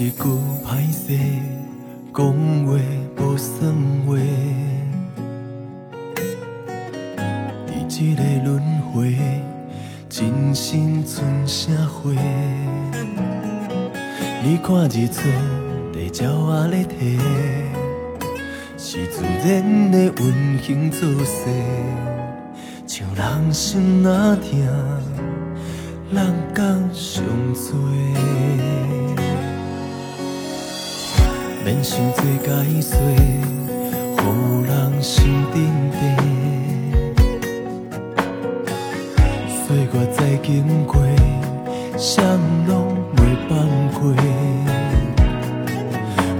一句歹势，讲话无算话。伫这个轮回，真心剩啥货？你看日出，地鸟仔咧啼，是自然的运行作势，像人心若痛，人讲上多。免想做解说，予人心沉沉。岁月再经过，谁拢袂放过。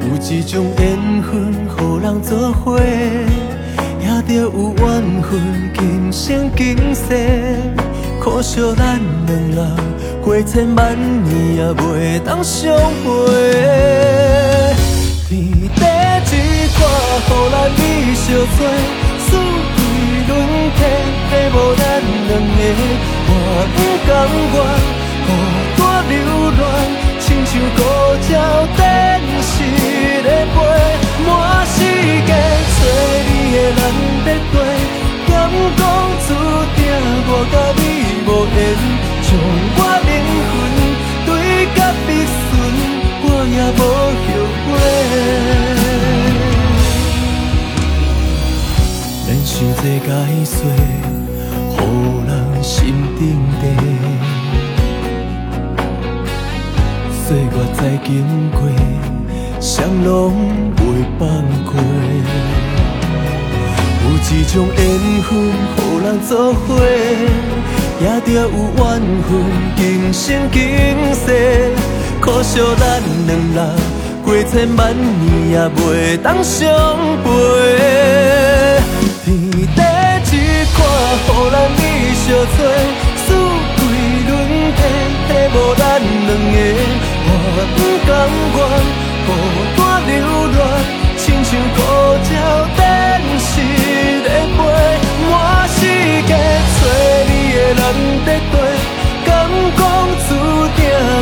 有一种缘分，予人作伙，也着有缘分，今生今世。可惜咱两人过千万年，也袂当相会。天地一看，予咱比相做，四季轮替，替无咱两个。我不甘愿这解说，予人心沉沉。岁月再经过，谁拢袂放过。有一种缘分，予人作伙，也着有缘分，今生今世。可惜咱两人过千万年也袂当相陪。咱美相做，四季轮回，替无咱两个。我不甘愿孤单流浪，亲像孤鸟展翅在飞，满世界找你的人在跟。敢讲注定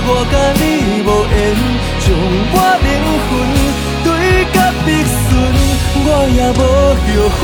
我甲你无缘，将我灵魂对甲必顺，我也无后悔。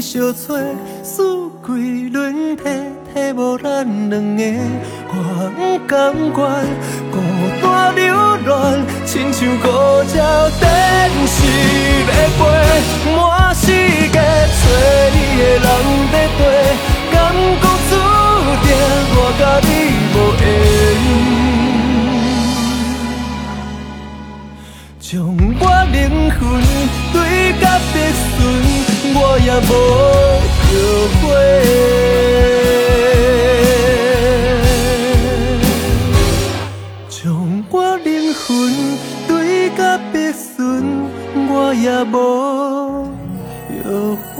相找，四季轮替，替无咱两个。我不甘愿孤单流浪，亲像孤鸟展翅在飞，满世界找你的人在跟。敢讲注定我甲你无缘，将我灵魂对甲必顺。我也无后悔，将我灵魂对甲必顺，我也无后悔。